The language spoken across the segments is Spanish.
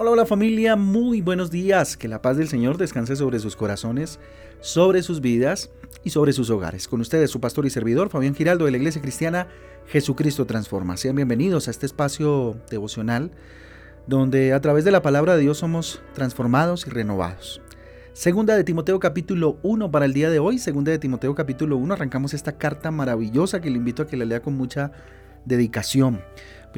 Hola, hola familia, muy buenos días. Que la paz del Señor descanse sobre sus corazones, sobre sus vidas y sobre sus hogares. Con ustedes su pastor y servidor, Fabián Giraldo de la Iglesia Cristiana Jesucristo Transforma. Sean bienvenidos a este espacio devocional donde a través de la palabra de Dios somos transformados y renovados. Segunda de Timoteo capítulo 1 para el día de hoy. Segunda de Timoteo capítulo 1. Arrancamos esta carta maravillosa que le invito a que la lea con mucha dedicación.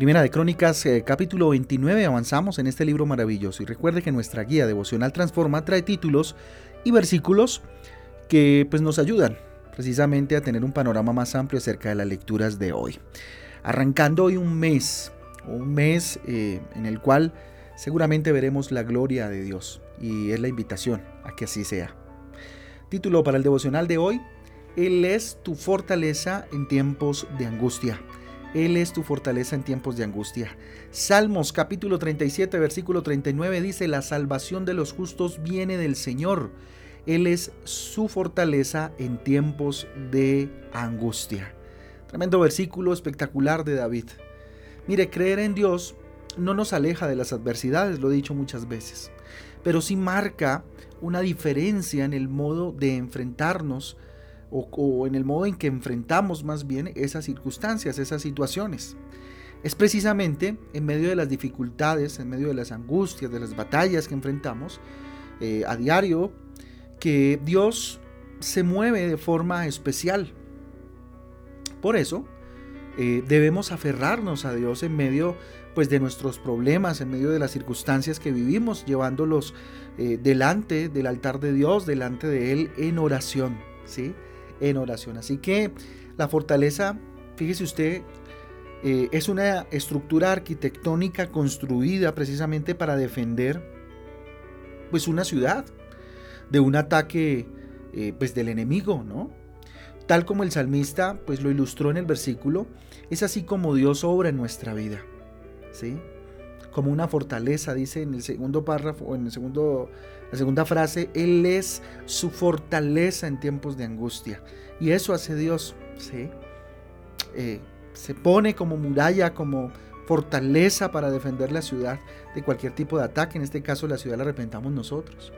Primera de Crónicas, eh, capítulo 29, avanzamos en este libro maravilloso. Y recuerde que nuestra guía devocional Transforma trae títulos y versículos que pues, nos ayudan precisamente a tener un panorama más amplio acerca de las lecturas de hoy. Arrancando hoy un mes, un mes eh, en el cual seguramente veremos la gloria de Dios y es la invitación a que así sea. Título para el devocional de hoy, Él es tu fortaleza en tiempos de angustia. Él es tu fortaleza en tiempos de angustia. Salmos capítulo 37 versículo 39 dice, la salvación de los justos viene del Señor. Él es su fortaleza en tiempos de angustia. Tremendo versículo espectacular de David. Mire, creer en Dios no nos aleja de las adversidades, lo he dicho muchas veces, pero sí marca una diferencia en el modo de enfrentarnos o, en el modo en que enfrentamos más bien esas circunstancias, esas situaciones. Es precisamente en medio de las dificultades, en medio de las angustias, de las batallas que enfrentamos eh, a diario, que Dios se mueve de forma especial. Por eso, eh, debemos aferrarnos a Dios en medio pues, de nuestros problemas, en medio de las circunstancias que vivimos, llevándolos eh, delante del altar de Dios, delante de Él en oración. ¿sí? En oración. Así que la fortaleza, fíjese usted, eh, es una estructura arquitectónica construida precisamente para defender pues una ciudad de un ataque eh, pues del enemigo, ¿no? Tal como el salmista pues lo ilustró en el versículo, es así como Dios obra en nuestra vida, ¿sí? Como una fortaleza, dice en el segundo párrafo en el segundo la segunda frase, Él es su fortaleza en tiempos de angustia. Y eso hace Dios, ¿sí? Eh, se pone como muralla, como fortaleza para defender la ciudad de cualquier tipo de ataque. En este caso la ciudad la representamos nosotros.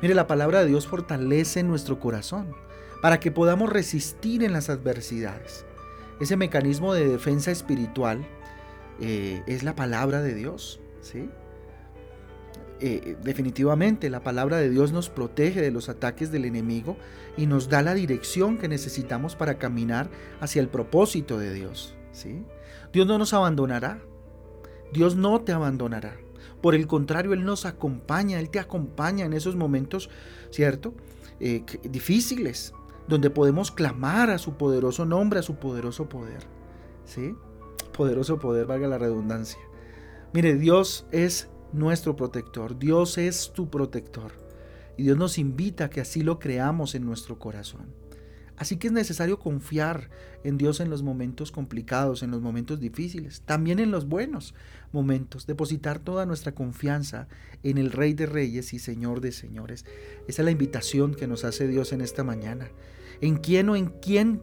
Mire, la palabra de Dios fortalece nuestro corazón para que podamos resistir en las adversidades. Ese mecanismo de defensa espiritual eh, es la palabra de Dios. ¿sí? Eh, definitivamente la palabra de Dios nos protege de los ataques del enemigo y nos da la dirección que necesitamos para caminar hacia el propósito de Dios. ¿sí? Dios no nos abandonará. Dios no te abandonará. Por el contrario, Él nos acompaña, Él te acompaña en esos momentos, ¿cierto? Eh, difíciles, donde podemos clamar a su poderoso nombre, a su poderoso poder. ¿Sí? Poderoso poder, valga la redundancia. Mire, Dios es nuestro protector. Dios es tu protector. Y Dios nos invita a que así lo creamos en nuestro corazón. Así que es necesario confiar en Dios en los momentos complicados, en los momentos difíciles, también en los buenos momentos, depositar toda nuestra confianza en el Rey de Reyes y Señor de Señores. Esa es la invitación que nos hace Dios en esta mañana. ¿En quién o en quién,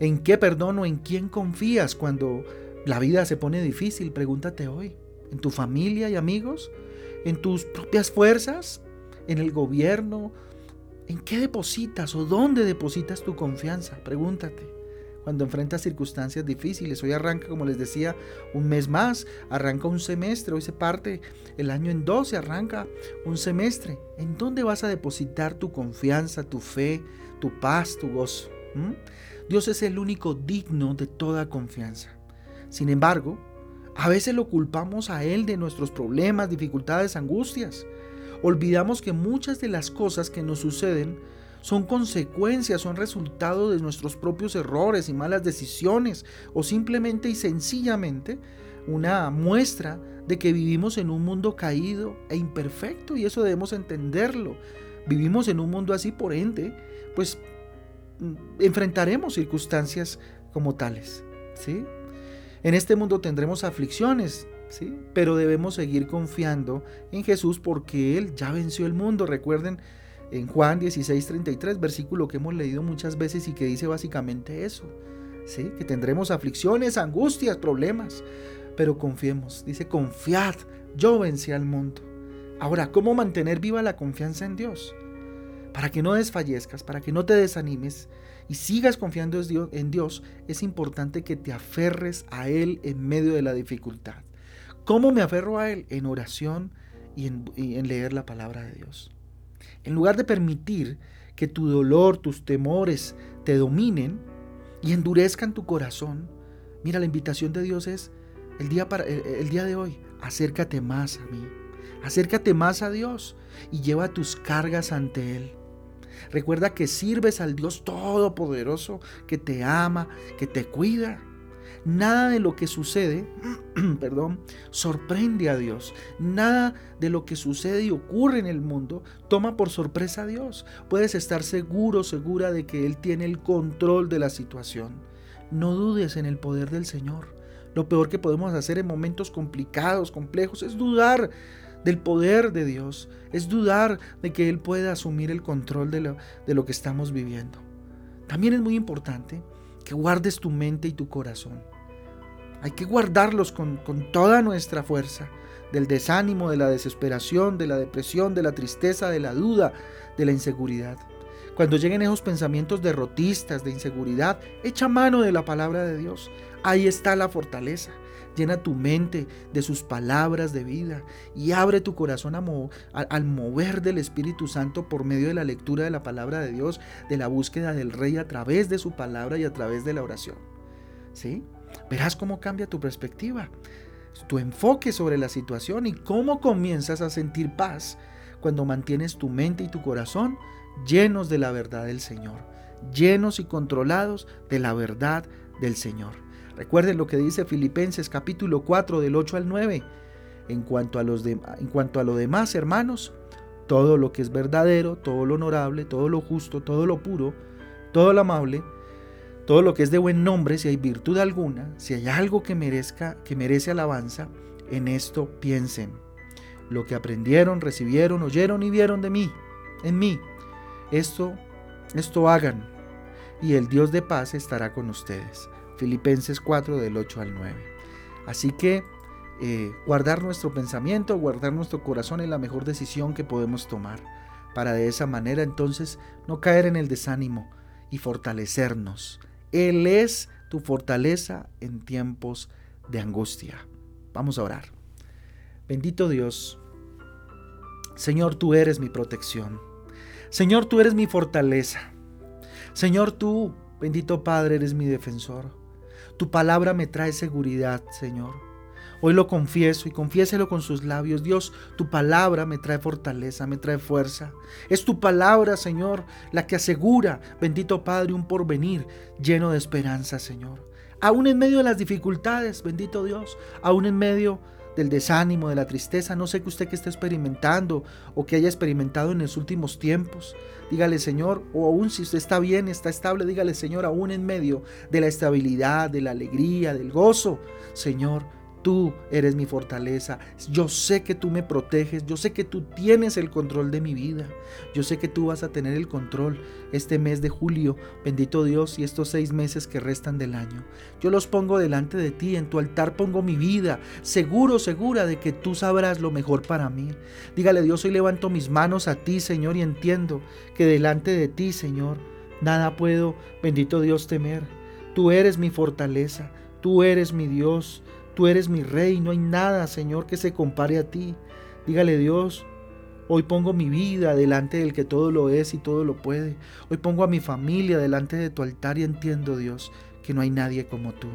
en qué perdón o en quién confías cuando la vida se pone difícil? Pregúntate hoy en tu familia y amigos, en tus propias fuerzas, en el gobierno. ¿En qué depositas o dónde depositas tu confianza? Pregúntate. Cuando enfrentas circunstancias difíciles, hoy arranca, como les decía, un mes más, arranca un semestre, hoy se parte el año en dos, se arranca un semestre. ¿En dónde vas a depositar tu confianza, tu fe, tu paz, tu gozo? ¿Mm? Dios es el único digno de toda confianza. Sin embargo, a veces lo culpamos a Él de nuestros problemas, dificultades, angustias. Olvidamos que muchas de las cosas que nos suceden son consecuencias, son resultado de nuestros propios errores y malas decisiones o simplemente y sencillamente una muestra de que vivimos en un mundo caído e imperfecto y eso debemos entenderlo. Vivimos en un mundo así, por ende, pues mm, enfrentaremos circunstancias como tales, ¿sí? En este mundo tendremos aflicciones, ¿sí? Pero debemos seguir confiando en Jesús porque Él ya venció el mundo. Recuerden en Juan 16:33, versículo que hemos leído muchas veces y que dice básicamente eso, ¿sí? Que tendremos aflicciones, angustias, problemas, pero confiemos. Dice, confiad, yo vencí al mundo. Ahora, ¿cómo mantener viva la confianza en Dios? Para que no desfallezcas, para que no te desanimes y sigas confiando en Dios, es importante que te aferres a Él en medio de la dificultad. ¿Cómo me aferro a Él? En oración y en, leer la palabra de Dios. En lugar de permitir que tu dolor, tus temores te dominen y endurezcan tu corazón, mira, la invitación de Dios es el día, para, el, día de hoy, acércate más a mí, acércate más a Dios y lleva tus cargas ante Él. Recuerda que sirves al Dios Todopoderoso que te ama, que te cuida. Nada de lo que sucede, perdón, sorprende a Dios. Nada de lo que sucede y ocurre en el mundo toma por sorpresa a Dios. Puedes estar seguro, segura de que Él tiene el control de la situación. No dudes en el poder del Señor. Lo peor que podemos hacer en momentos complicados, complejos, es dudar del poder de Dios, es dudar de que Él pueda asumir el control de lo, de lo que estamos viviendo. También es muy importante que guardes tu mente y tu corazón. Hay que guardarlos con, con toda nuestra fuerza, del desánimo, de la desesperación, de la depresión, de la tristeza, de la duda, de la inseguridad. Cuando lleguen esos pensamientos derrotistas, de inseguridad, echa mano de la palabra de Dios. Ahí está la fortaleza. Llena tu mente de sus palabras de vida y abre tu corazón al mover del Espíritu Santo por medio de la lectura de la palabra de Dios, de la búsqueda del Rey a través de su palabra y a través de la oración. ¿Sí? Verás cómo cambia tu perspectiva, tu enfoque sobre la situación y cómo comienzas a sentir paz cuando mantienes tu mente y tu corazón llenos de la verdad del Señor, llenos y controlados de la verdad del Señor. Recuerden lo que dice Filipenses capítulo 4 del 8 al 9. En cuanto, a los en cuanto a lo demás, hermanos, todo lo que es verdadero, todo lo honorable, todo lo justo, todo lo puro, todo lo amable, todo lo que es de buen nombre, si hay virtud alguna, si hay algo que merezca, que merece alabanza, en esto piensen. Lo que aprendieron, recibieron, oyeron y vieron de mí, en mí, esto, esto hagan, y el Dios de paz estará con ustedes. Filipenses 4 del 8 al 9. Así que eh, guardar nuestro pensamiento, guardar nuestro corazón es la mejor decisión que podemos tomar, para de esa manera entonces no caer en el desánimo y fortalecernos él es tu fortaleza en tiempos de angustia. Vamos a orar. Bendito Dios, Señor, tú eres mi protección. Señor, tú eres mi fortaleza. Señor, tú, bendito Padre, eres mi defensor. Tu palabra me trae seguridad, Señor. Hoy lo confieso y confiéselo con sus labios. Dios, tu palabra me trae fortaleza, me trae fuerza. Es tu palabra, Señor, la que asegura, bendito Padre, un porvenir lleno de esperanza, Señor. Aún en medio de las dificultades, bendito Dios, aún en medio del desánimo, de la tristeza, no sé que usted que esté experimentando o que haya experimentado en los últimos tiempos. Dígale, Señor, o aún si usted está bien, está estable, dígale, Señor, aún en medio de la estabilidad, de la alegría, del gozo, Señor, Tú eres mi fortaleza. Yo sé que tú me proteges. Yo sé que tú tienes el control de mi vida. Yo sé que tú vas a tener el control este mes de julio. Bendito Dios y estos seis meses que restan del año. Yo los pongo delante de ti. En tu altar pongo mi vida. Seguro, segura de que tú sabrás lo mejor para mí. Dígale Dios, hoy levanto mis manos a ti, Señor, y entiendo que delante de ti, Señor, nada puedo, bendito Dios, temer. Tú eres mi fortaleza. Tú eres mi Dios. Tú eres mi rey, no hay nada, Señor, que se compare a ti. Dígale Dios, hoy pongo mi vida delante del que todo lo es y todo lo puede. Hoy pongo a mi familia delante de tu altar y entiendo, Dios, que no hay nadie como tú.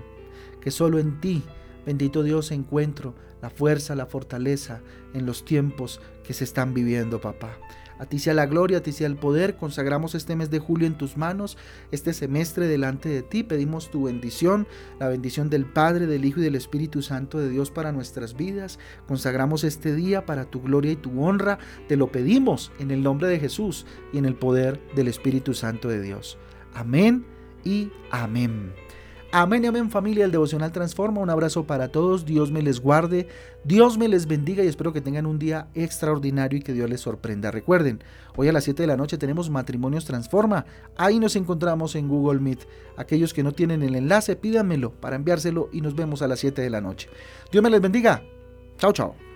Que solo en ti, bendito Dios, encuentro la fuerza, la fortaleza en los tiempos que se están viviendo, papá. A ti sea la gloria, a ti sea el poder. Consagramos este mes de julio en tus manos, este semestre delante de ti. Pedimos tu bendición, la bendición del Padre, del Hijo y del Espíritu Santo de Dios para nuestras vidas. Consagramos este día para tu gloria y tu honra. Te lo pedimos en el nombre de Jesús y en el poder del Espíritu Santo de Dios. Amén y amén. Amén amén familia, el devocional transforma. Un abrazo para todos, Dios me les guarde, Dios me les bendiga y espero que tengan un día extraordinario y que Dios les sorprenda. Recuerden, hoy a las 7 de la noche tenemos Matrimonios Transforma. Ahí nos encontramos en Google Meet. Aquellos que no tienen el enlace, pídanmelo para enviárselo y nos vemos a las 7 de la noche. Dios me les bendiga. Chao, chao.